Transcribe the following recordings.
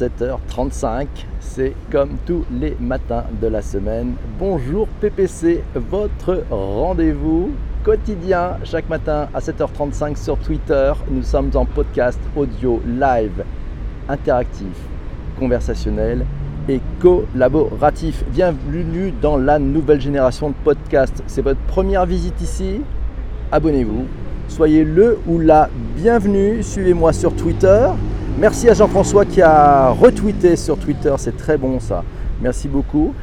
7h35. C'est comme tous les matins de la semaine. Bonjour PPC, votre rendez-vous quotidien chaque matin à 7h35 sur Twitter. Nous sommes en podcast audio live, interactif, conversationnel et collaboratif. Bienvenue dans la nouvelle génération de podcasts. C'est votre première visite ici? Abonnez-vous. Soyez le ou la bienvenue. Suivez-moi sur Twitter. Merci à Jean-François qui a retweeté sur Twitter. C'est très bon ça. Merci beaucoup.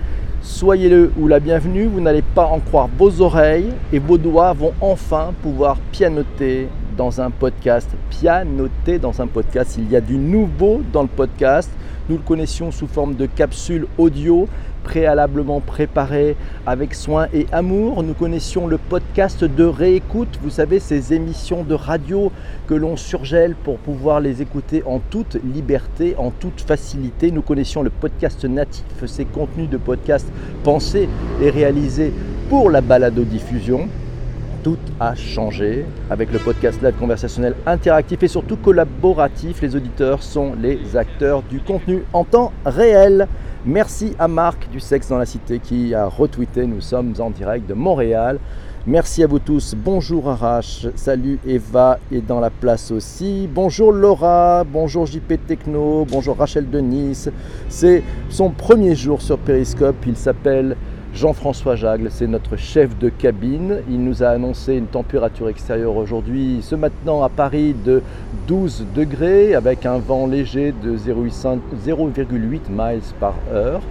Soyez le ou la bienvenue. Vous n'allez pas en croire vos oreilles et vos doigts vont enfin pouvoir pianoter dans un podcast. Pianoter dans un podcast. Il y a du nouveau dans le podcast. Nous le connaissions sous forme de capsules audio préalablement préparées avec soin et amour. Nous connaissions le podcast de réécoute, vous savez, ces émissions de radio que l'on surgèle pour pouvoir les écouter en toute liberté, en toute facilité. Nous connaissions le podcast natif, ces contenus de podcast pensés et réalisés pour la balado-diffusion tout a changé avec le podcast live conversationnel interactif et surtout collaboratif. Les auditeurs sont les acteurs du contenu en temps réel. Merci à Marc du Sexe dans la Cité qui a retweeté. Nous sommes en direct de Montréal. Merci à vous tous. Bonjour Arash. Salut Eva est dans la place aussi. Bonjour Laura. Bonjour JP Techno. Bonjour Rachel de Nice. C'est son premier jour sur Periscope. Il s'appelle Jean-François Jagle, c'est notre chef de cabine. Il nous a annoncé une température extérieure aujourd'hui, ce matin à Paris, de 12 degrés avec un vent léger de 0,8 miles par heure.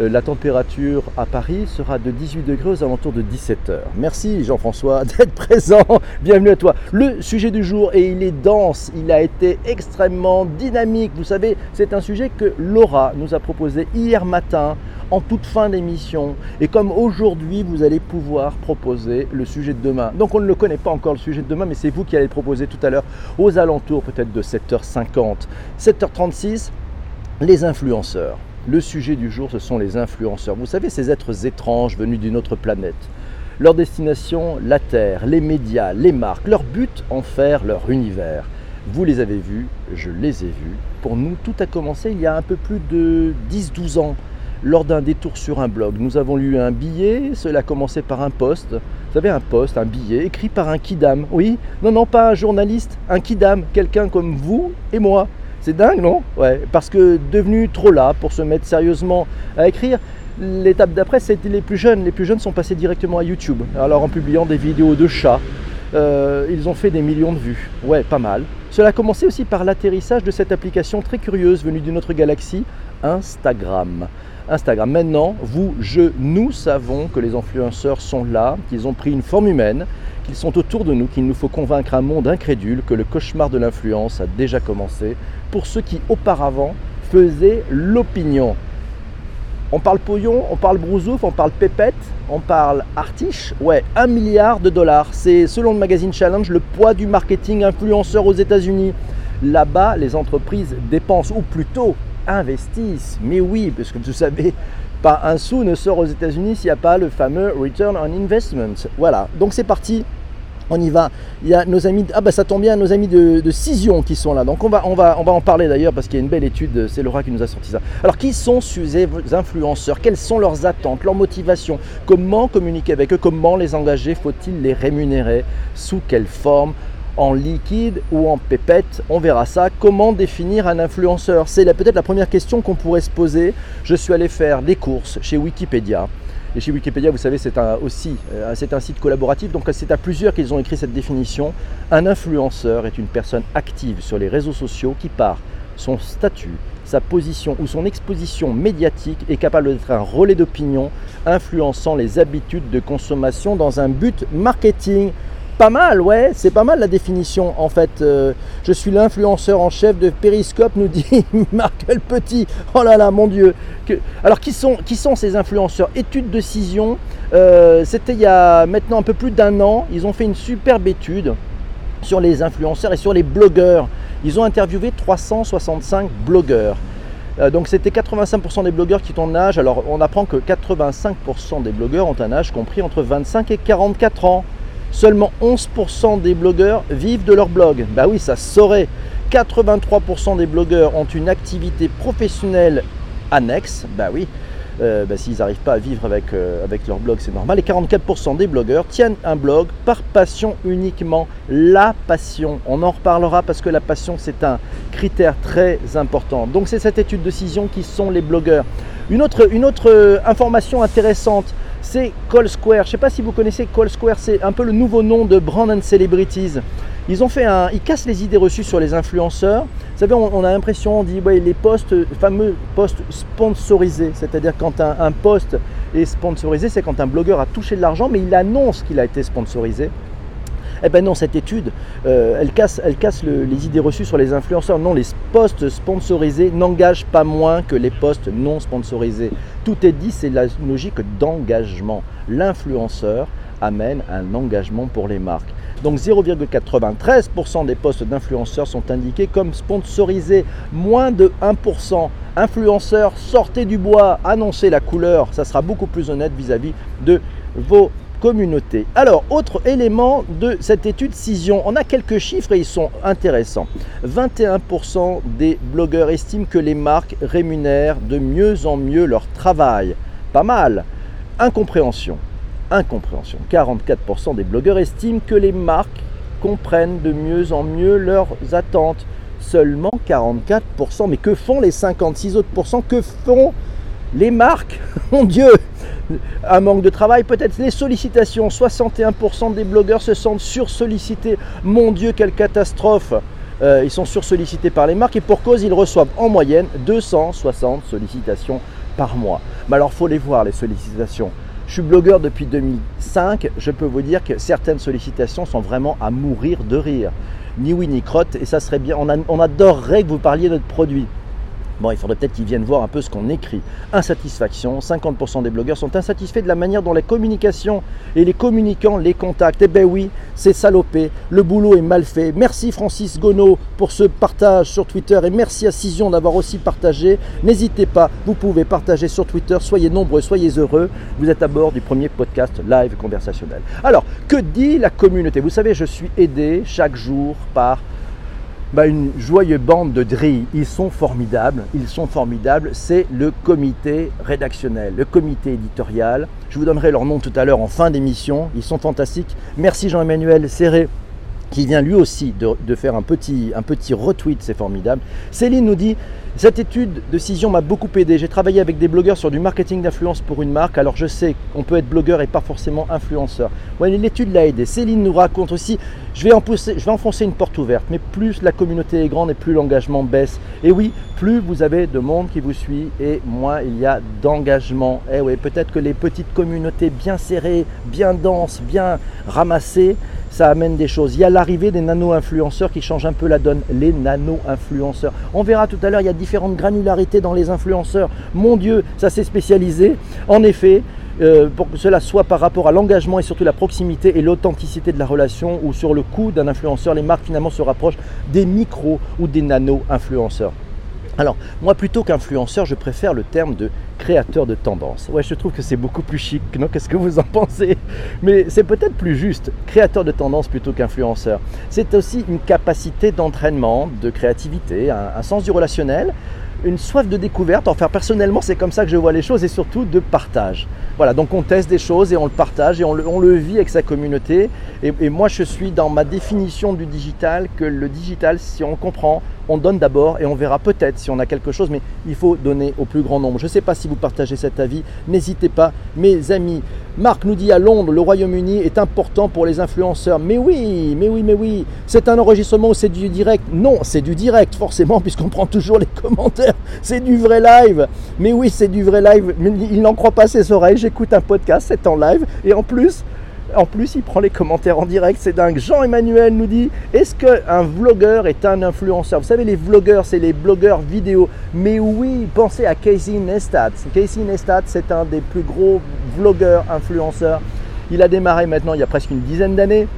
Euh, la température à Paris sera de 18 degrés aux alentours de 17 heures. Merci Jean-François d'être présent. Bienvenue à toi. Le sujet du jour, et il est dense, il a été extrêmement dynamique. Vous savez, c'est un sujet que Laura nous a proposé hier matin en toute fin d'émission. Et comme aujourd'hui, vous allez pouvoir proposer le sujet de demain. Donc on ne le connaît pas encore le sujet de demain, mais c'est vous qui allez le proposer tout à l'heure aux alentours peut-être de 7h50. 7h36, les influenceurs. Le sujet du jour, ce sont les influenceurs. Vous savez, ces êtres étranges venus d'une autre planète. Leur destination, la Terre, les médias, les marques. Leur but, en faire leur univers. Vous les avez vus, je les ai vus. Pour nous, tout a commencé il y a un peu plus de 10-12 ans lors d'un détour sur un blog. Nous avons lu un billet, cela a commencé par un poste. Vous savez, un poste, un billet, écrit par un kidam. Oui, non, non, pas un journaliste, un kidam, quelqu'un comme vous et moi. C'est dingue, non Ouais, parce que devenu trop là pour se mettre sérieusement à écrire, l'étape d'après, c'était les plus jeunes. Les plus jeunes sont passés directement à YouTube. Alors en publiant des vidéos de chats, euh, ils ont fait des millions de vues. Ouais, pas mal. Cela a commencé aussi par l'atterrissage de cette application très curieuse venue d'une autre galaxie, Instagram. Instagram. Maintenant, vous, je, nous savons que les influenceurs sont là, qu'ils ont pris une forme humaine, qu'ils sont autour de nous, qu'il nous faut convaincre un monde incrédule que le cauchemar de l'influence a déjà commencé pour ceux qui auparavant faisaient l'opinion. On parle pognon, on parle brousouf, on parle pépette, on parle artiche. Ouais, un milliard de dollars. C'est selon le magazine Challenge le poids du marketing influenceur aux États-Unis. Là-bas, les entreprises dépensent, ou plutôt investissent. Mais oui, parce que vous savez, pas un sou ne sort aux États-Unis s'il n'y a pas le fameux return on investment. Voilà, donc c'est parti. On y va. Il y a nos amis, ah bah ça tombe bien, nos amis de, de qui sont là. Donc on va, on va, on va en parler d'ailleurs parce qu'il y a une belle étude. C'est Laura qui nous a sorti ça. Alors qui sont ces influenceurs? Quelles sont leurs attentes, leurs motivations? Comment communiquer avec eux? Comment les engager? Faut-il les rémunérer? Sous quelle forme? En liquide ou en pépette? On verra ça. Comment définir un influenceur? C'est peut-être la première question qu'on pourrait se poser. Je suis allé faire des courses chez Wikipédia. Et chez Wikipédia, vous savez, c'est un, aussi euh, c'est un site collaboratif, donc c'est à plusieurs qu'ils ont écrit cette définition. Un influenceur est une personne active sur les réseaux sociaux qui, par son statut, sa position ou son exposition médiatique, est capable d'être un relais d'opinion influençant les habitudes de consommation dans un but marketing. Pas mal, ouais, c'est pas mal la définition en fait. Euh, je suis l'influenceur en chef de Periscope, nous dit Marc le Petit. Oh là là, mon Dieu. Alors, qui sont, qui sont ces influenceurs? Étude de Cision, euh, c'était il y a maintenant un peu plus d'un an. Ils ont fait une superbe étude sur les influenceurs et sur les blogueurs. Ils ont interviewé 365 blogueurs. Euh, donc c'était 85% des blogueurs qui ont un âge. Alors on apprend que 85% des blogueurs ont un âge compris entre 25 et 44 ans. Seulement 11% des blogueurs vivent de leur blog. Bah oui, ça saurait. 83% des blogueurs ont une activité professionnelle annexe. Bah oui, euh, bah, s'ils n'arrivent pas à vivre avec, euh, avec leur blog, c'est normal. Et 44% des blogueurs tiennent un blog par passion uniquement. La passion, on en reparlera parce que la passion, c'est un critère très important. Donc c'est cette étude de Cision qui sont les blogueurs. Une autre, une autre euh, information intéressante, c'est Call Square. Je ne sais pas si vous connaissez Call Square, c'est un peu le nouveau nom de Brand and Celebrities. Ils ont fait un, ils cassent les idées reçues sur les influenceurs. Vous savez, on, a l'impression, on dit, ouais, les posts, fameux posts sponsorisés, c'est-à-dire quand un, un post est sponsorisé, c'est quand un blogueur a touché de l'argent, mais il annonce qu'il a été sponsorisé. Eh bien non, cette étude, euh, elle casse, elle casse les idées reçues sur les influenceurs. Non, les posts sponsorisés n'engagent pas moins que les posts non sponsorisés. Tout est dit, c'est la logique d'engagement. L'influenceur amène un engagement pour les marques. Donc 0,93% des postes d'influenceurs sont indiqués comme sponsorisés, moins de 1%. Influenceurs, sortez du bois, annoncez la couleur, ça sera beaucoup plus honnête vis-à-vis de vos Alors, autre élément de cette étude Cision, on a quelques chiffres et ils sont intéressants. 21% des blogueurs estiment que les marques rémunèrent de mieux en mieux leur travail. Pas mal. Incompréhension incompréhension. 44% des blogueurs estiment que les marques comprennent de mieux en mieux leurs attentes. Seulement 44%. Mais que font les 56 autres Que font les marques? Mon Dieu Un manque de travail peut-être. Les sollicitations. 61% des blogueurs se sentent sursollicités. Mon Dieu, quelle catastrophe euh, Ils sont sursollicités par les marques et pour cause, ils reçoivent en moyenne 260 sollicitations par mois. Mais alors, faut les voir, les sollicitations. Je suis blogueur depuis 2005. Je peux vous dire que certaines sollicitations sont vraiment à mourir de rire. Ni oui ni crotte. Et ça serait bien. On, adorerait que vous parliez de notre produit. Bon, il faudrait peut-être qu'ils viennent voir un peu ce qu'on écrit. Insatisfaction, 50% des blogueurs sont insatisfaits de la manière dont les communications et les communicants les contactent. Eh ben oui, c'est salopé, le boulot est mal fait. Merci Francis Gonneau pour ce partage sur Twitter et merci à Cision d'avoir aussi partagé. N'hésitez pas, vous pouvez partager sur Twitter, soyez nombreux, soyez heureux. Vous êtes à bord du premier podcast live conversationnel. Alors, que dit la communauté? Vous savez, je suis aidé chaque jour par bah, une joyeuse bande de drilles. Ils sont formidables, ils sont formidables. C'est le comité rédactionnel, le comité éditorial. Je vous donnerai leur nom tout à l'heure en fin d'émission. Ils sont fantastiques. Merci Jean-Emmanuel Serré qui vient lui aussi de, faire un petit, un petit retweet, c'est formidable. Céline nous dit cette étude de Cision m'a beaucoup aidé. J'ai travaillé avec des blogueurs sur du marketing d'influence pour une marque. Alors je sais qu'on peut être blogueur et pas forcément influenceur. L'étude l'a aidé. Céline nous raconte aussi je vais, je vais enfoncer une porte ouverte, mais plus la communauté est grande et plus l'engagement baisse. Et oui, plus vous avez de monde qui vous suit et moins il y a d'engagement. Et eh oui, peut-être que les petites communautés bien serrées, bien denses, bien ramassées, ça amène des choses. Il y a l'arrivée des nano-influenceurs qui changent un peu la donne. Les nano-influenceurs. On verra tout à l'heure, il y a différentes granularités dans les influenceurs. Mon Dieu, ça s'est spécialisé. En effet, euh, pour que cela soit par rapport à l'engagement et surtout la proximité et l'authenticité de la relation ou sur le coût d'un influenceur, les marques finalement se rapprochent des micros ou des nano-influenceurs. Alors, moi, plutôt qu'influenceur, je préfère le terme de créateur de tendance. Ouais, je trouve que c'est beaucoup plus chic, non? Qu'est-ce que vous en pensez? Mais c'est peut-être plus juste, créateur de tendance plutôt qu'influenceur. C'est aussi une capacité d'entraînement, de créativité, un, sens du relationnel, une soif de découverte. Enfin, personnellement, c'est comme ça que je vois les choses et surtout de partage. Voilà, donc on teste des choses et on le partage et on le, vit avec sa communauté. Et, et, moi, je suis dans ma définition du digital que le digital, si on comprend, on donne d'abord et on verra peut-être si on a quelque chose, mais il faut donner au plus grand nombre. Je ne sais pas si vous partagez cet avis, n'hésitez pas, mes amis. Marc nous dit à Londres, le Royaume-Uni est important pour les influenceurs. Mais oui, mais oui, mais oui. C'est un enregistrement ou c'est du direct? Non, c'est du direct, forcément, puisqu'on prend toujours les commentaires. C'est du vrai live. Mais oui, c'est du vrai live. Il n'en croit pas ses oreilles. J'écoute un podcast, c'est en live. Et en plus, en plus, il prend les commentaires en direct, c'est dingue. Jean-Emmanuel nous dit Est-ce qu'un vlogueur est un influenceur? Vous savez, les vlogueurs, c'est les blogueurs vidéo. Mais oui, pensez à Casey Neistat. Casey Neistat, c'est un des plus gros vlogueurs influenceurs. Il a démarré maintenant il y a presque une dizaine d'années.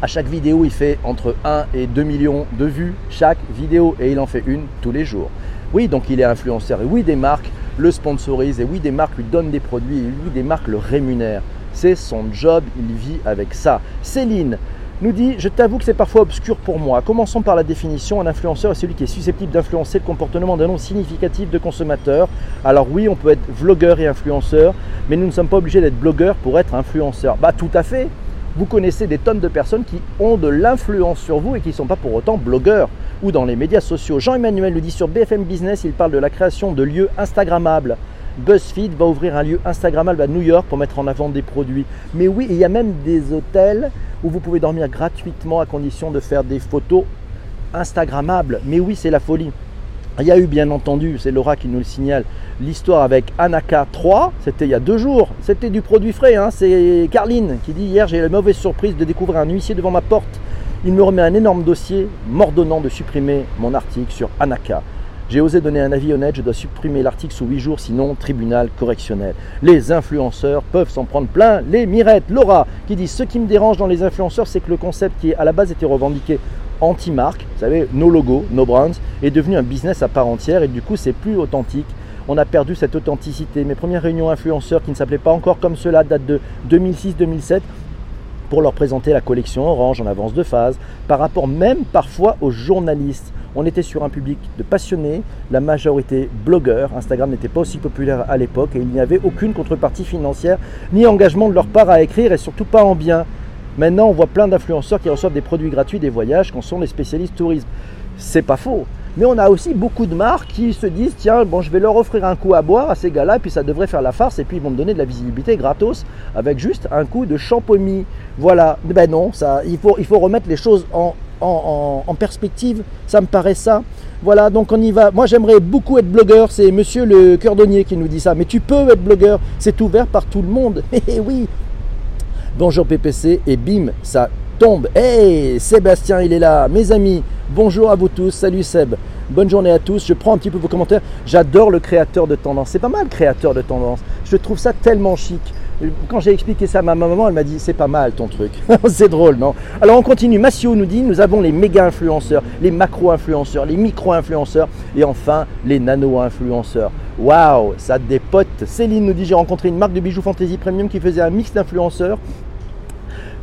À chaque vidéo, il fait entre 1 et 2 millions de vues chaque vidéo et il en fait une tous les jours. Oui, donc il est influenceur et oui, des marques le sponsorisent et oui, des marques lui donnent des produits et oui, des marques le rémunèrent. C'est son job, il vit avec ça. Céline, nous dit Je t'avoue que c'est parfois obscur pour moi. Commençons par la définition. Un influenceur est celui qui est susceptible d'influencer le comportement d'un nombre significatif de consommateurs. Alors, oui, on peut être vlogueur et influenceur, mais nous ne sommes pas obligés d'être blogueur pour être influenceur. Bah, tout à fait. Vous connaissez des tonnes de personnes qui ont de l'influence sur vous et qui ne sont pas pour autant blogueurs ou dans les médias sociaux. Jean-Emmanuel le dit sur BFM Business il parle de la création de lieux Instagrammables. BuzzFeed va ouvrir un lieu Instagrammable à New York pour mettre en avant des produits. Mais oui, il y a même des hôtels où vous pouvez dormir gratuitement à condition de faire des photos Instagrammables. Mais oui, c'est la folie. Il y a eu bien entendu, c'est Laura qui nous le signale, l'histoire avec Anaka 3, c'était il y a deux jours, c'était du produit frais, hein. c'est Carline qui dit hier j'ai la mauvaise surprise de découvrir un huissier devant ma porte. Il me remet un énorme dossier m'ordonnant de supprimer mon article sur Anaka. J'ai osé donner un avis honnête, je dois supprimer l'article sous 8 jours, sinon tribunal correctionnel. Les influenceurs peuvent s'en prendre plein les mirettes. Laura qui dit Ce qui me dérange dans les influenceurs, c'est que le concept qui à la base était revendiqué anti-marque, vous savez, nos logos, nos brands, est devenu un business à part entière et du coup c'est plus authentique. On a perdu cette authenticité. Mes premières réunions influenceurs qui ne s'appelaient pas encore comme cela datent de 2006-2007 pour leur présenter la collection Orange en avance de phase, par rapport même parfois aux journalistes. On était sur un public de passionnés, la majorité blogueurs. Instagram n'était pas aussi populaire à l'époque et il n'y avait aucune contrepartie financière ni engagement de leur part à écrire et surtout pas en bien. Maintenant, on voit plein d'influenceurs qui reçoivent des produits gratuits des voyages quand sont les spécialistes tourisme. C'est pas faux. Mais on a aussi beaucoup de marques qui se disent tiens, bon, je vais leur offrir un coup à boire à ces gars-là, puis ça devrait faire la farce, et puis ils vont me donner de la visibilité gratos avec juste un coup de champomis. Voilà. Ben non, ça, il, faut, il faut remettre les choses en, en, perspective. Ça me paraît ça. Voilà, donc on y va. Moi, j'aimerais beaucoup être blogueur. C'est monsieur le cordonnier qui nous dit ça. Mais tu peux être blogueur. C'est ouvert par tout le monde. Eh oui. Bonjour PPC. Et bim, ça Hey, Sébastien, il est là. Mes amis, bonjour à vous tous. Salut Seb. Bonne journée à tous. Je prends un petit peu vos commentaires. J'adore le créateur de tendance. C'est pas mal, créateur de tendance. Je trouve ça tellement chic. Quand j'ai expliqué ça à ma maman, elle m'a dit c'est pas mal ton truc. c'est drôle, non? Alors on continue. Massio nous dit nous avons les méga influenceurs, les macro influenceurs, les micro influenceurs et enfin les nano influenceurs. Waouh, ça dépote. Céline nous dit j'ai rencontré une marque de bijoux fantasy premium qui faisait un mix d'influenceurs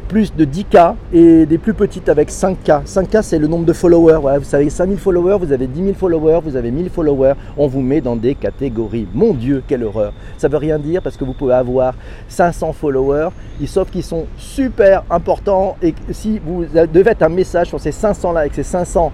plus de 10K et des plus petites avec 5K. 5K, c'est le nombre de followers. vous savez, 5000 followers, vous avez 10 000 followers, vous avez 1000 followers. On vous met dans des catégories. Mon Dieu, quelle horreur. Ça veut rien dire parce que vous pouvez avoir 500 followers, sauf qu'ils sont super importants. Et si vous devez être un message sur ces 500-là et que ces 500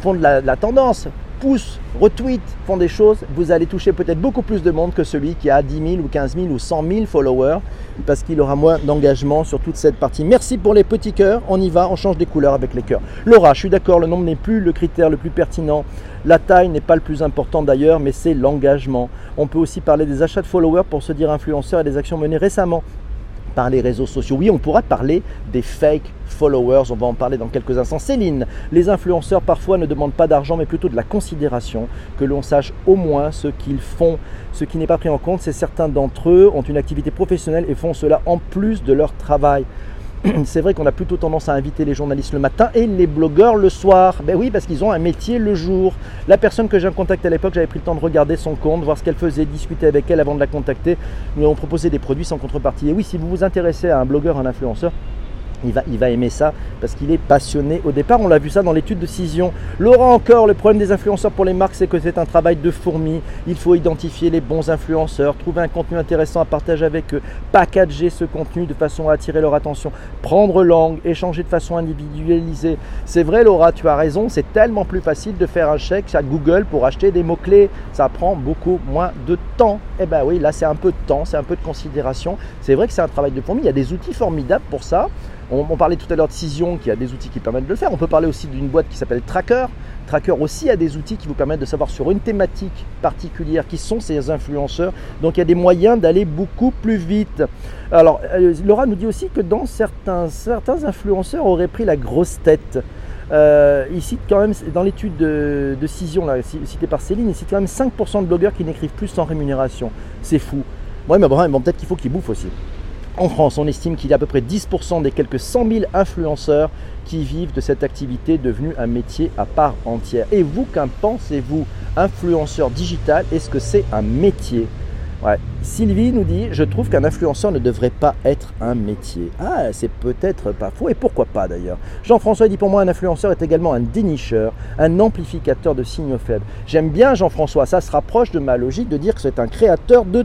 font de la tendance, poussent, retweetent, font des choses, vous allez toucher peut-être beaucoup plus de monde que celui qui a 10 000 ou 15 000 ou 100 000 followers parce qu'il aura moins d'engagement sur toute cette partie. Merci pour les petits cœurs, on y va, on change des couleurs avec les cœurs. Laura, je suis d'accord, le nombre n'est plus le critère le plus pertinent. La taille n'est pas le plus important d'ailleurs, mais c'est l'engagement. On peut aussi parler des achats de followers pour se dire influenceur et des actions menées récemment par les réseaux sociaux. Oui, on pourra parler des fake followers, on va en parler dans quelques instants. Céline, les influenceurs parfois ne demandent pas d'argent mais plutôt de la considération, que l'on sache au moins ce qu'ils font. Ce qui n'est pas pris en compte, c'est certains d'entre eux ont une activité professionnelle et font cela en plus de leur travail. c'est vrai qu'on a plutôt tendance à inviter les journalistes le matin et les blogueurs le soir. Ben oui, parce qu'ils ont un métier le jour. La personne que j'ai en contact à l'époque, j'avais pris le temps de regarder son compte, voir ce qu'elle faisait, discuter avec elle avant de la contacter. Nous avons proposé des produits sans contrepartie. Et oui, si vous vous intéressez à un blogueur, un influenceur, il va, il va, aimer ça parce qu'il est passionné au départ. On l'a vu ça dans l'étude de Cision. Laurent encore, le problème des influenceurs pour les marques, c'est que c'est un travail de fourmi. Il faut identifier les bons influenceurs, trouver un contenu intéressant à partager avec eux, packager ce contenu de façon à attirer leur attention, prendre langue, échanger de façon individualisée. C'est vrai Laura, tu as raison, c'est tellement plus facile de faire un chèque à Google pour acheter des mots-clés. Ça prend beaucoup moins de temps. Eh bien oui, là c'est un peu de temps, c'est un peu de considération. C'est vrai que c'est un travail de fourmi. Il y a des outils formidables pour ça. On, parlait tout à l'heure de Cision qui a des outils qui permettent de le faire. On peut parler aussi d'une boîte qui s'appelle Tracker. Tracker aussi a des outils qui vous permettent de savoir sur une thématique particulière qui sont ces influenceurs. Donc il y a des moyens d'aller beaucoup plus vite. Alors euh, Laura nous dit aussi que dans certains, certains influenceurs auraient pris la grosse tête. Euh, il cite quand même, dans l'étude de, de citée par Céline, il cite quand même 5% de blogueurs qui n'écrivent plus sans rémunération. C'est fou. Oui, mais bon, peut-être qu'il faut qu'ils bouffent aussi. En France, on estime qu'il y a à peu près 10% des quelques 100 000 influenceurs qui vivent de cette activité devenue un métier à part entière. Et vous, qu'en pensez-vous? Influenceur digital, est-ce que c'est un métier? Sylvie nous dit Je trouve qu'un influenceur ne devrait pas être un métier. Ah, c'est peut-être pas faux, et pourquoi pas d'ailleurs Jean-François dit Pour moi, un influenceur est également un dénicheur, un amplificateur de signaux faibles. J'aime bien Jean-François, ça se rapproche de ma logique de dire que c'est un créateur de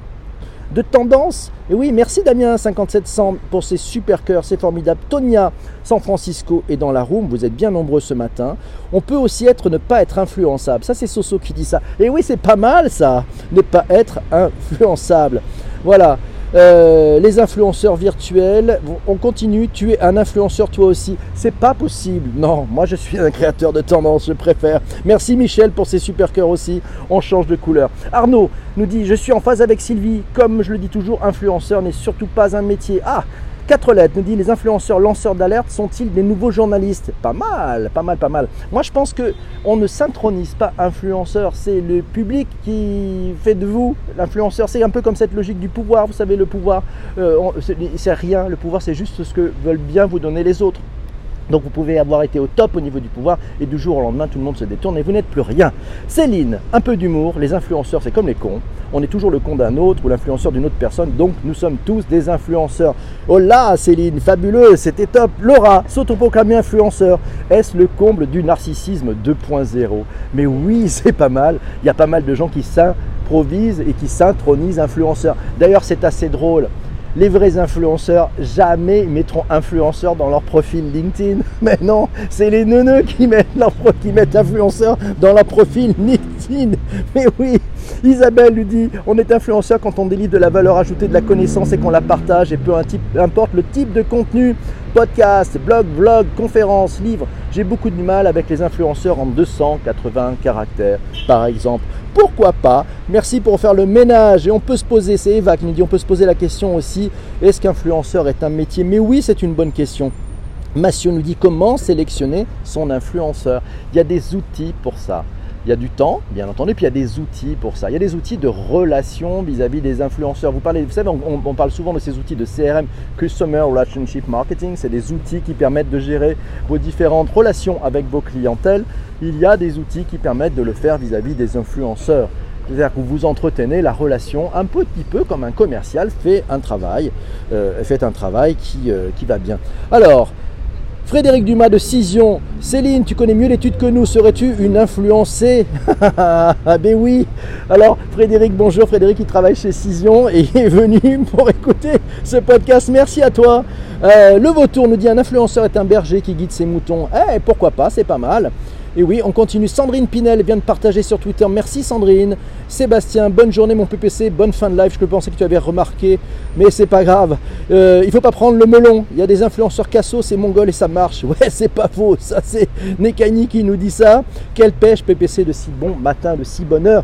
de tendance. Et oui, merci Damien 5700 pour ces super cœurs, c'est formidable. Tonia, San Francisco et dans la room, vous êtes bien nombreux ce matin. On peut aussi être ne pas être influençable. Ça c'est Soso qui dit ça. Et oui, c'est pas mal ça, ne pas être influençable. Voilà. Euh, les influenceurs virtuels, on continue, tu es un influenceur toi aussi. C'est pas possible. Non, moi je suis un créateur de tendance, je préfère. Merci Michel pour ces super cœurs aussi. On change de couleur. Arnaud nous dit Je suis en phase avec Sylvie. Comme je le dis toujours, influenceur n'est surtout pas un métier. Ah, Quatre lettres nous dit les influenceurs lanceurs d'alerte sont-ils des nouveaux journalistes? Pas mal, pas mal, pas mal. Moi je pense que on ne s'intronise pas influenceur, c'est le public qui fait de vous l'influenceur. C'est un peu comme cette logique du pouvoir. Vous savez, le pouvoir, euh, c'est rien. Le pouvoir, c'est juste ce que veulent bien vous donner les autres. Donc vous pouvez avoir été au top au niveau du pouvoir et du jour au lendemain tout le monde se détourne et vous n'êtes plus rien. Céline, un peu d'humour, les influenceurs c'est comme les cons, on est toujours le con d'un autre ou l'influenceur d'une autre personne, donc nous sommes tous des influenceurs. Oh là Céline, fabuleux, c'était top. Laura, s'autoproclamer influenceur, est-ce le comble du narcissisme 2.0 Mais oui, c'est pas mal, il y a pas mal de gens qui s'improvisent et qui s'intronisent influenceurs. D'ailleurs c'est assez drôle les vrais influenceurs jamais mettront influenceur dans leur profil LinkedIn. Mais non, c'est les neuneux qui mettent, leur, qui mettent influenceur dans leur profil LinkedIn. Mais oui, Isabelle lui dit on est influenceur quand on délivre de la valeur ajoutée, de la connaissance et qu'on la partage, et peu importe le type de contenu podcast, blog, vlog, conférence, livre. J'ai beaucoup de mal avec les influenceurs en 280 caractères, par exemple. Pourquoi pas? Merci pour faire le ménage. Et on peut se poser, c'est Eva qui nous dit, on peut se poser la question aussi, est-ce qu'influenceur est un métier? Mais oui, c'est une bonne question. Massio nous dit comment sélectionner son influenceur. Il y a des outils pour ça. Il y a du temps, bien entendu, puis il y a des outils pour ça. Il y a des outils de relation vis-à-vis des influenceurs. Vous, parlez, vous savez, on, parle souvent de ces outils de CRM, Customer Relationship Marketing. C'est des outils qui permettent de gérer vos différentes relations avec vos clientèles. Il y a des outils qui permettent de le faire vis-à-vis des influenceurs. C'est-à-dire que vous entretenez la relation un petit peu comme un commercial fait un travail, euh, un travail qui, euh, qui va bien. Alors, Frédéric Dumas de Cision. Céline, tu connais mieux l'étude que nous. Serais-tu une influencée Ah ben oui. Alors Frédéric, bonjour. Frédéric qui travaille chez Cision et est venu pour écouter ce podcast. Merci à toi. Euh, le vautour nous dit un influenceur est un berger qui guide ses moutons. Eh, pourquoi pas, c'est pas mal. Et oui, on continue. Sandrine Pinel vient de partager sur Twitter. Merci Sandrine. Sébastien, bonne journée mon PPC, bonne fin de live. Je pensais que tu avais remarqué, mais c'est pas grave. Euh, il faut pas prendre le melon. Il y a des influenceurs cassos, c'est mongol et ça marche. Ouais, c'est pas faux. Ça, c'est Nekani qui nous dit ça. Quelle pêche PPC de si bon matin, de si bonne heure.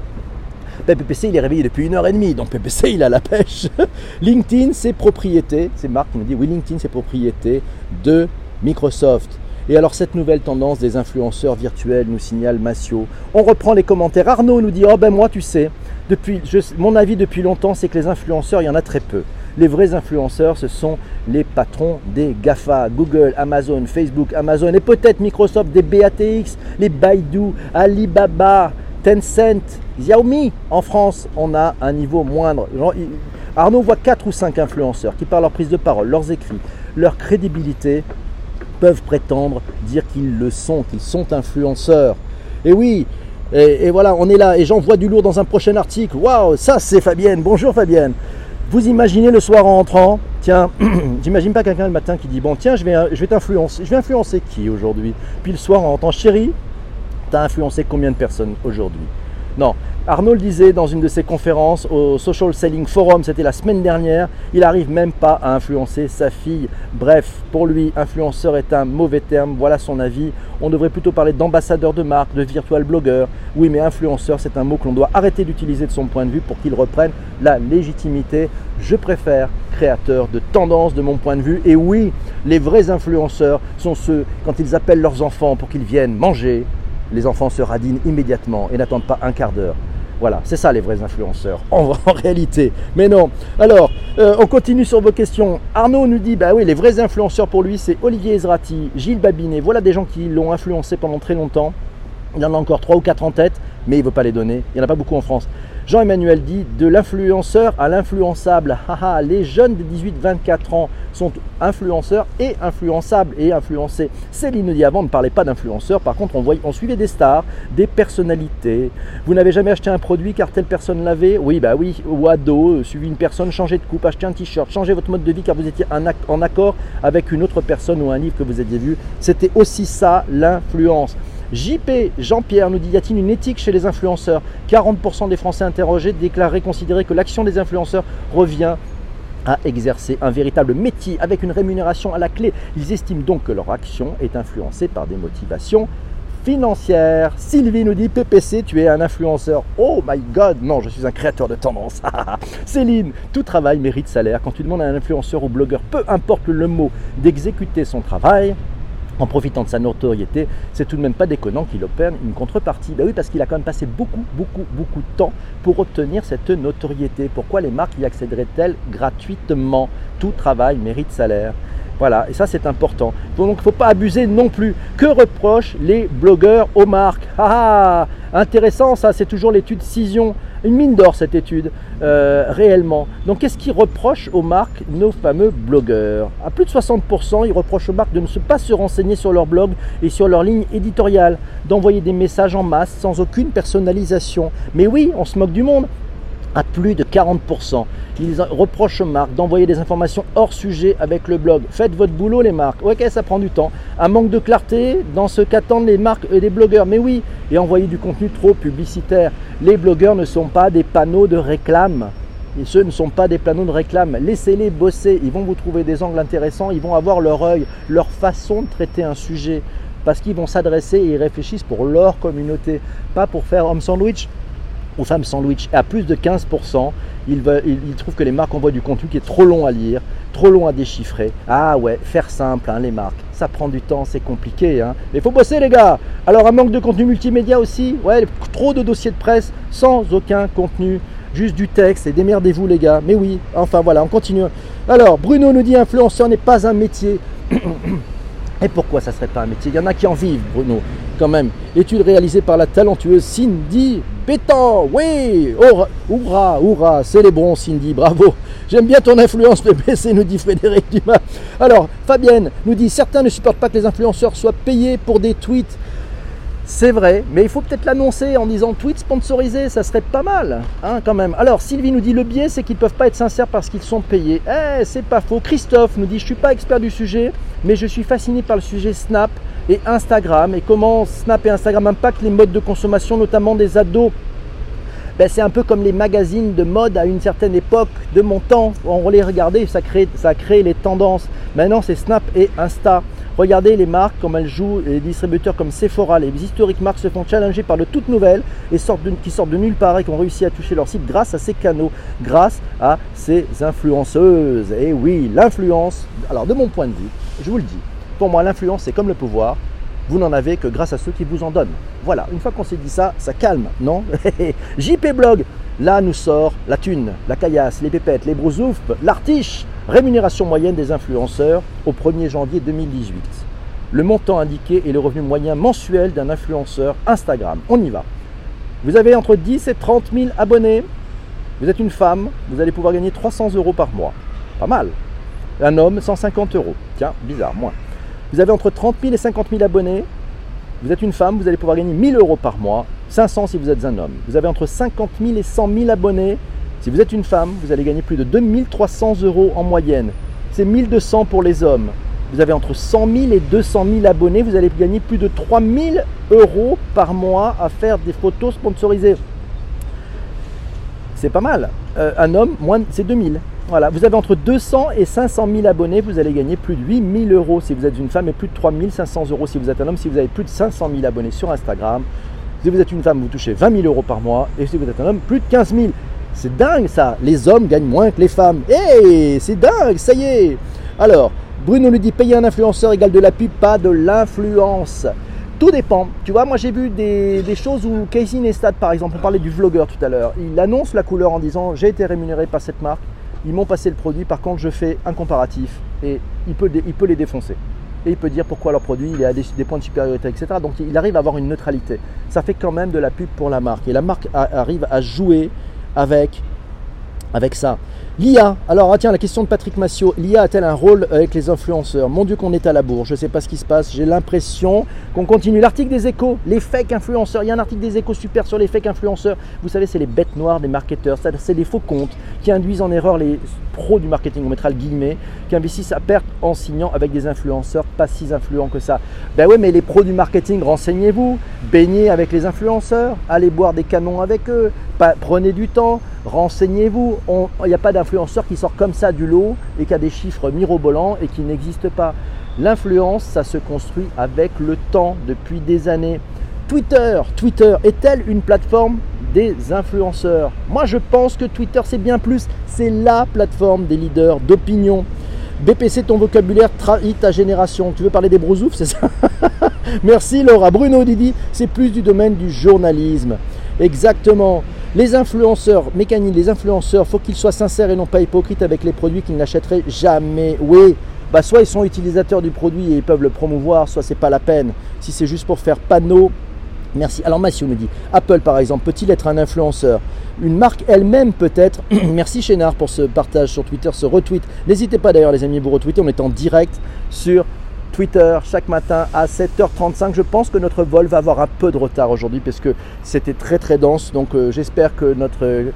Ben, PPC, il est réveillé depuis une heure et demie, donc PPC, il a la pêche. LinkedIn, c'est propriété, c'est Marc qui nous dit, oui, LinkedIn, c'est propriété de Microsoft. Et alors cette nouvelle tendance des influenceurs virtuels nous signale Massio. On reprend les commentaires. Arnaud nous dit Oh ben moi tu sais, depuis, mon avis depuis longtemps c'est que les influenceurs, il y en a très peu. Les vrais influenceurs, ce sont les patrons des GAFA, Google, Amazon, Facebook, Amazon et peut-être Microsoft, des BATX, les Baidu, Alibaba, Tencent, Xiaomi. En France, on a un niveau moindre. Arnaud voit 4 ou 5 influenceurs qui, par leur prise de parole, leurs écrits, leur crédibilité, peuvent prétendre dire qu'ils le sont, qu'ils sont influenceurs. Et oui, et, voilà, on est là, et j'envoie du lourd dans un prochain article. Waouh, ça c'est Fabienne. Bonjour Fabienne. Vous imaginez le soir en rentrant, tiens, j'imagine pas quelqu'un le matin qui dit bon tiens je vais, je vais t'influencer, je vais influencer qui aujourd'hui? Puis le soir en rentrant, chérie, t'as influencé combien de personnes aujourd'hui? Non, Arnaud le disait dans une de ses conférences au Social Selling Forum, c'était la semaine dernière, il n'arrive même pas à influencer sa fille. Bref, pour lui, influenceur est un mauvais terme, voilà son avis. On devrait plutôt parler d'ambassadeur de marque, de virtual blogueur. Oui, mais influenceur, c'est un mot que l'on doit arrêter d'utiliser de son point de vue pour qu'il reprenne la légitimité. Je préfère créateur de tendance de mon point de vue. Et oui, les vrais influenceurs sont ceux, quand ils appellent leurs enfants pour qu'ils viennent manger, les enfants se radinent immédiatement et n'attendent pas un quart d'heure. Voilà, c'est ça les vrais influenceurs, en, réalité. Mais non. Alors, euh, on continue sur vos questions. Arnaud nous dit, bah oui, les vrais influenceurs pour lui, c'est Olivier Ezrati, Gilles Babinet. Voilà des gens qui l'ont influencé pendant très longtemps. Il y en a encore trois ou quatre en tête, mais il ne veut pas les donner. Il n'y en a pas beaucoup en France. Jean-Emmanuel dit de l'influenceur à l'influençable. les jeunes de 18-24 ans sont influenceurs et influençables et influencés. Céline dit avant, ne parlait pas d'influenceurs, par contre on, voyait, on suivait des stars, des personnalités. Vous n'avez jamais acheté un produit car telle personne l'avait? Oui, bah oui, ou ado, euh, suivi une personne, changé de coupe, acheté un t-shirt, changé votre mode de vie car vous étiez en accord avec une autre personne ou un livre que vous aviez vu. C'était aussi ça l'influence. JP Jean-Pierre nous dit y a-t-il une éthique chez les influenceurs 40% des Français interrogés déclareraient considérer que l'action des influenceurs revient à exercer un véritable métier avec une rémunération à la clé. Ils estiment donc que leur action est influencée par des motivations financières. Sylvie nous dit PPC, tu es un influenceur. Oh my god, non, je suis un créateur de tendance. Céline, tout travail mérite salaire. Quand tu demandes à un influenceur ou blogueur, peu importe le mot, d'exécuter son travail, en profitant de sa notoriété, c'est tout de même pas déconnant qu'il opère une contrepartie. Ben oui, parce qu'il a quand même passé beaucoup, beaucoup, beaucoup de temps pour obtenir cette notoriété. Pourquoi les marques y accéderaient-elles gratuitement? Tout travail mérite salaire. Voilà, et ça c'est important. Donc il ne faut pas abuser non plus. Que reprochent les blogueurs aux marques? Intéressant, ça c'est toujours l'étude Cision. Une mine d'or cette étude, euh, réellement. Donc qu'est-ce qu'ils reprochent aux marques, nos fameux blogueurs? À plus de 60%, ils reprochent aux marques de ne pas se renseigner sur leur blog et sur leur ligne éditoriale, d'envoyer des messages en masse sans aucune personnalisation. Mais oui, on se moque du monde à plus de 40%. Ils reprochent aux marques d'envoyer des informations hors sujet avec le blog. Faites votre boulot les marques. Ok, ça prend du temps. Un manque de clarté dans ce qu'attendent les marques et les blogueurs. Mais oui, et envoyer du contenu trop publicitaire. Les blogueurs ne sont pas des panneaux de réclame. Et ceux ne sont pas des panneaux de réclame. Laissez-les bosser. Ils vont vous trouver des angles intéressants. Ils vont avoir leur œil, leur façon de traiter un sujet. Parce qu'ils vont s'adresser et ils réfléchissent pour leur communauté. Pas pour faire homme sandwich aux femmes sandwich à plus de 15%. Ils, trouvent que les marques envoient du contenu qui est trop long à lire, trop long à déchiffrer. Ah ouais, faire simple, hein, les marques. Ça prend du temps, c'est compliqué. Hein. Mais il faut bosser, les gars. Alors, un manque de contenu multimédia aussi? Ouais, trop de dossiers de presse sans aucun contenu. Juste du texte et démerdez-vous, les gars. Mais oui, enfin voilà, on continue. Alors, Bruno nous dit influenceur n'est pas un métier. Et pourquoi ça ne serait pas un métier? Il y en a qui en vivent, Bruno, quand même. Étude réalisée par la talentueuse Cindy Bétan. Oui, hurrah, hurrah, célébrons Cindy, bravo. J'aime bien ton influence, PPC, nous dit Frédéric Dumas. Alors, Fabienne nous dit certains ne supportent pas que les influenceurs soient payés pour des tweets c'est vrai, mais il faut peut-être l'annoncer en disant tweet sponsorisé, ça serait pas mal, hein, quand même. Alors, Sylvie nous dit le biais, c'est qu'ils ne peuvent pas être sincères parce qu'ils sont payés. Eh, c'est pas faux. Christophe nous dit je suis pas expert du sujet, mais je suis fasciné par le sujet Snap et Instagram et comment Snap et Instagram impactent les modes de consommation, notamment des ados. Ben, c'est un peu comme les magazines de mode à une certaine époque de mon temps. On les regardait, ça crée, ça crée les tendances. Maintenant, c'est Snap et Insta. Regardez les marques, comme elles jouent, les distributeurs comme Sephora, les historiques marques se font challenger par de toutes nouvelles et sortent qui sortent de nulle part et qui ont réussi à toucher leur site grâce à ces canaux, grâce à ces influenceuses. Et oui, l'influence, alors de mon point de vue, je vous le dis, pour moi l'influence c'est comme le pouvoir, vous n'en avez que grâce à ceux qui vous en donnent. Voilà, une fois qu'on s'est dit ça, ça calme, non JP Blog, là nous sort la thune, la caillasse, les pépettes, les brousoufs, l'artiche, Rémunération moyenne des influenceurs au 1er janvier 2018. Le montant indiqué est le revenu moyen mensuel d'un influenceur Instagram. On y va. Vous avez entre 10 et 30 000 abonnés. Vous êtes une femme, vous allez pouvoir gagner 300 euros par mois. Pas mal. Un homme, 150 euros. Tiens, bizarre, moins. Vous avez entre 30 000 et 50 000 abonnés. Vous êtes une femme, vous allez pouvoir gagner 1000 euros par mois. 500 si vous êtes un homme. Vous avez entre 50 000 et 100 000 abonnés. Si vous êtes une femme, vous allez gagner plus de 2300 euros en moyenne. C'est 1200 pour les hommes. Vous avez entre 100 000 et 200 000 abonnés, vous allez gagner plus de 3000 euros par mois à faire des photos sponsorisées. C'est pas mal. Euh, un homme, moins, c'est 2000. Voilà, vous avez entre 200 et 500 000 abonnés, vous allez gagner plus de 8000 euros si vous êtes une femme et plus de 3500 euros si vous êtes un homme. Si vous avez plus de 500 000 abonnés sur Instagram, si vous êtes une femme, vous touchez 20 000 euros par mois et si vous êtes un homme, plus de 15 000. C'est dingue ça. Les hommes gagnent moins que les femmes. Hé, c'est dingue, ça y est. Alors, Bruno nous dit payer un influenceur égale de la pub, pas de l'influence. Tout dépend. Tu vois, moi j'ai vu des, choses où Casey Neistat, par exemple, on parlait du vlogueur tout à l'heure. Il annonce la couleur en disant j'ai été rémunéré par cette marque. Ils m'ont passé le produit. Par contre, je fais un comparatif et il peut, il peut les défoncer. et il peut dire pourquoi leur produit est à des, points de supériorité, etc. Donc il arrive à avoir une neutralité. Ça fait quand même de la pub pour la marque. Et la marque arrive à jouer avec, avec ça. L'IA, alors ah, tiens, la question de Patrick Massio, l'IA a-t-elle un rôle avec les influenceurs? Mon Dieu qu'on est à la bourre, je ne sais pas ce qui se passe, j'ai l'impression qu'on continue. L'article des échos, les fake influenceurs, il y a un article des échos super sur les fake influenceurs. Vous savez, c'est les bêtes noires des marketeurs, c'est des faux comptes qui induisent en erreur les pros du marketing, on mettra le guillemet, qui investissent à perte en signant avec des influenceurs pas si influents que ça. Ben ouais, mais les pros du marketing, renseignez-vous, baignez avec les influenceurs, allez boire des canons avec eux, prenez du temps, renseignez-vous. Il n'y a pas d'influenceur qui sort comme ça du lot et qui a des chiffres mirobolants et qui n'existe pas. L'influence, ça se construit avec le temps depuis des années. Twitter, Twitter est-elle une plateforme des influenceurs? Moi, je pense que Twitter, c'est bien plus. C'est la plateforme des leaders d'opinion. BPC, ton vocabulaire trahit ta génération. Tu veux parler des brousoufs, c'est ça? Merci Laura. Bruno Didi, c'est plus du domaine du journalisme. Exactement. Les influenceurs, mécaniques, les influenceurs, faut qu'ils soient sincères et non pas hypocrites avec les produits qu'ils n'achèteraient jamais. Oui, bah soit ils sont utilisateurs du produit et ils peuvent le promouvoir, soit c'est pas la peine. Si c'est juste pour faire panneau, merci. Alors Mathieu nous dit, Apple par exemple, peut-il être un influenceur? Une marque elle-même peut-être. merci Chénard pour ce partage sur Twitter, ce retweet. N'hésitez pas d'ailleurs les amis, vous retweeter, on est en direct sur Twitter chaque matin à 7h35. Je pense que notre vol va avoir un peu de retard aujourd'hui parce que c'était très très dense. Donc euh, j'espère que notre euh,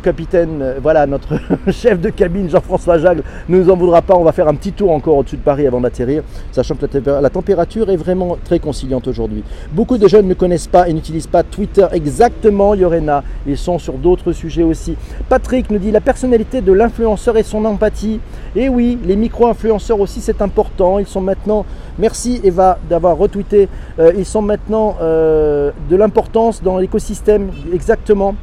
capitaine, euh, voilà, notre chef de cabine Jean-François Jagle ne nous en voudra pas. On va faire un petit tour encore au-dessus de Paris avant d'atterrir, sachant que la, température est vraiment très conciliante aujourd'hui. Beaucoup de jeunes ne connaissent pas et n'utilisent pas Twitter exactement, Yorena. Ils sont sur d'autres sujets aussi. Patrick nous dit la personnalité de l'influenceur et son empathie. Et oui, les micro-influenceurs aussi, c'est important. Ils sont maintenant merci Eva d'avoir retweeté, euh, ils sont maintenant euh, de l'importance dans l'écosystème, exactement.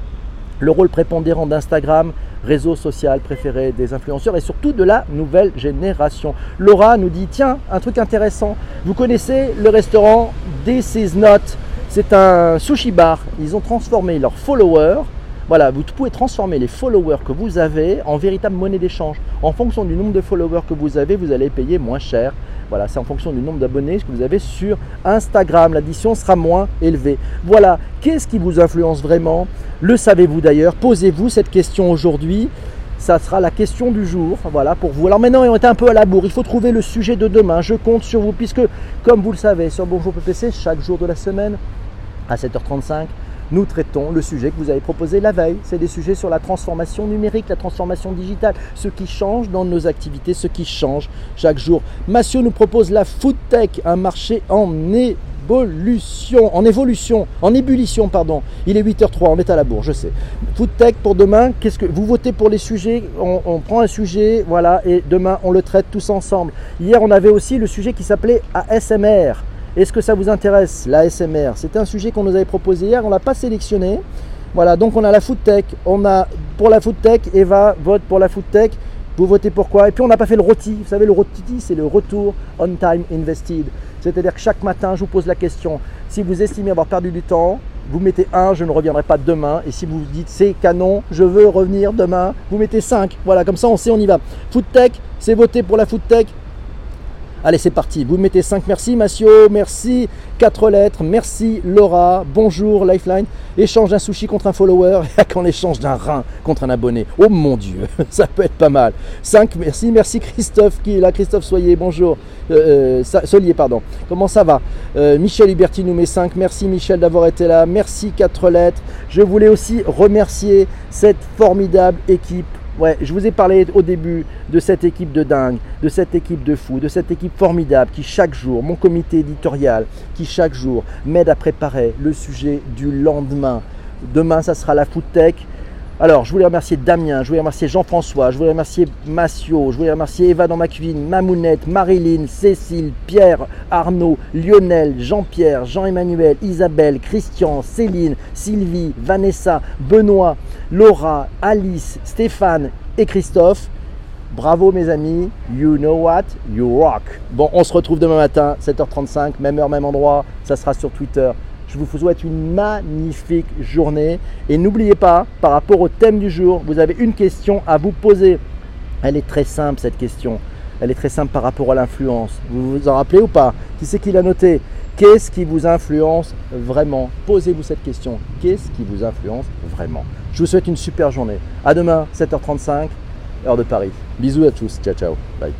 Le rôle prépondérant d'Instagram, réseau social préféré des influenceurs et surtout de la nouvelle génération. Laura nous dit, tiens, un truc intéressant, vous connaissez le restaurant This Is Not, c'est un sushi bar, ils ont transformé leurs followers voilà, vous pouvez transformer les followers que vous avez en véritable monnaie d'échange. En fonction du nombre de followers que vous avez, vous allez payer moins cher voilà, c'est en fonction du nombre d'abonnés que vous avez sur Instagram. L'addition sera moins élevée. Voilà, qu'est-ce qui vous influence vraiment? Le savez-vous d'ailleurs? Posez-vous cette question aujourd'hui. Ça sera la question du jour, voilà pour vous. Alors maintenant, on est un peu à la bourre. Il faut trouver le sujet de demain. Je compte sur vous, puisque, comme vous le savez, sur Bonjour PPC, chaque jour de la semaine, à 7h35, nous traitons le sujet que vous avez proposé la veille. C'est des sujets sur la transformation numérique, la transformation digitale, ce qui change dans nos activités, ce qui change chaque jour. Massio nous propose la food tech, un marché en évolution, en évolution, en ébullition, pardon. Il est 8h03, on est à la bourre, je sais. Food tech pour demain, qu'est-ce que vous votez pour les sujets? On, on, prend un sujet, voilà, et demain on le traite tous ensemble. Hier, on avait aussi le sujet qui s'appelait ASMR. Est-ce que ça vous intéresse, la SMR C'était un sujet qu'on nous avait proposé hier, on ne l'a pas sélectionné. Voilà, donc on a la food tech, on a pour la food tech, Eva vote pour la food tech, vous votez pourquoi Et puis on n'a pas fait le roti, vous savez le roti c'est le retour on time invested. C'est-à-dire que chaque matin je vous pose la question, si vous estimez avoir perdu du temps, vous mettez 1, je ne reviendrai pas demain. Et si vous dites c'est canon, je veux revenir demain, vous mettez 5. Voilà, comme ça on sait, on y va. Food tech, c'est voté pour la food tech. Allez, c'est parti. Vous mettez 5 merci, Massio. Merci. 4 lettres. Merci, Laura. Bonjour, Lifeline. Échange d'un sushi contre un follower. Quand échange d'un rein contre un abonné. Oh mon Dieu, ça peut être pas mal. 5 merci. Merci, Christophe qui est là. Christophe Soyer, bonjour. Euh, euh Solier, pardon. Comment ça va? Euh, Michel Huberti nous met 5. Merci, Michel, d'avoir été là. Merci, 4 lettres. Je voulais aussi remercier cette formidable équipe Ouais, je vous ai parlé au début de cette équipe de dingue, de cette équipe de fous, de cette équipe formidable qui chaque jour, mon comité éditorial, qui chaque jour m'aide à préparer le sujet du lendemain. Demain, ça sera la food tech. Alors, je voulais remercier Damien, je voulais remercier Jean-François, je voulais remercier Massio, je voulais remercier Eva dans ma cuisine, Mamounette, Marilyn, Cécile, Pierre, Arnaud, Lionel, Jean-Pierre, Jean-Emmanuel, Isabelle, Christian, Céline, Sylvie, Vanessa, Benoît, Laura, Alice, Stéphane et Christophe. Bravo mes amis, you know what, you rock. Bon, on se retrouve demain matin, 7h35, même heure, même endroit, ça sera sur Twitter. Je vous souhaite une magnifique journée et n'oubliez pas, par rapport au thème du jour, vous avez une question à vous poser. Elle est très simple cette question. Elle est très simple par rapport à l'influence. Vous vous en rappelez ou pas? Qui c'est qui l'a noté? Qu'est-ce qui vous influence vraiment? Posez-vous cette question. Qu'est-ce qui vous influence vraiment? Je vous souhaite une super journée. À demain, 7h35, heure de Paris. Bisous à tous. Ciao, ciao. Bye.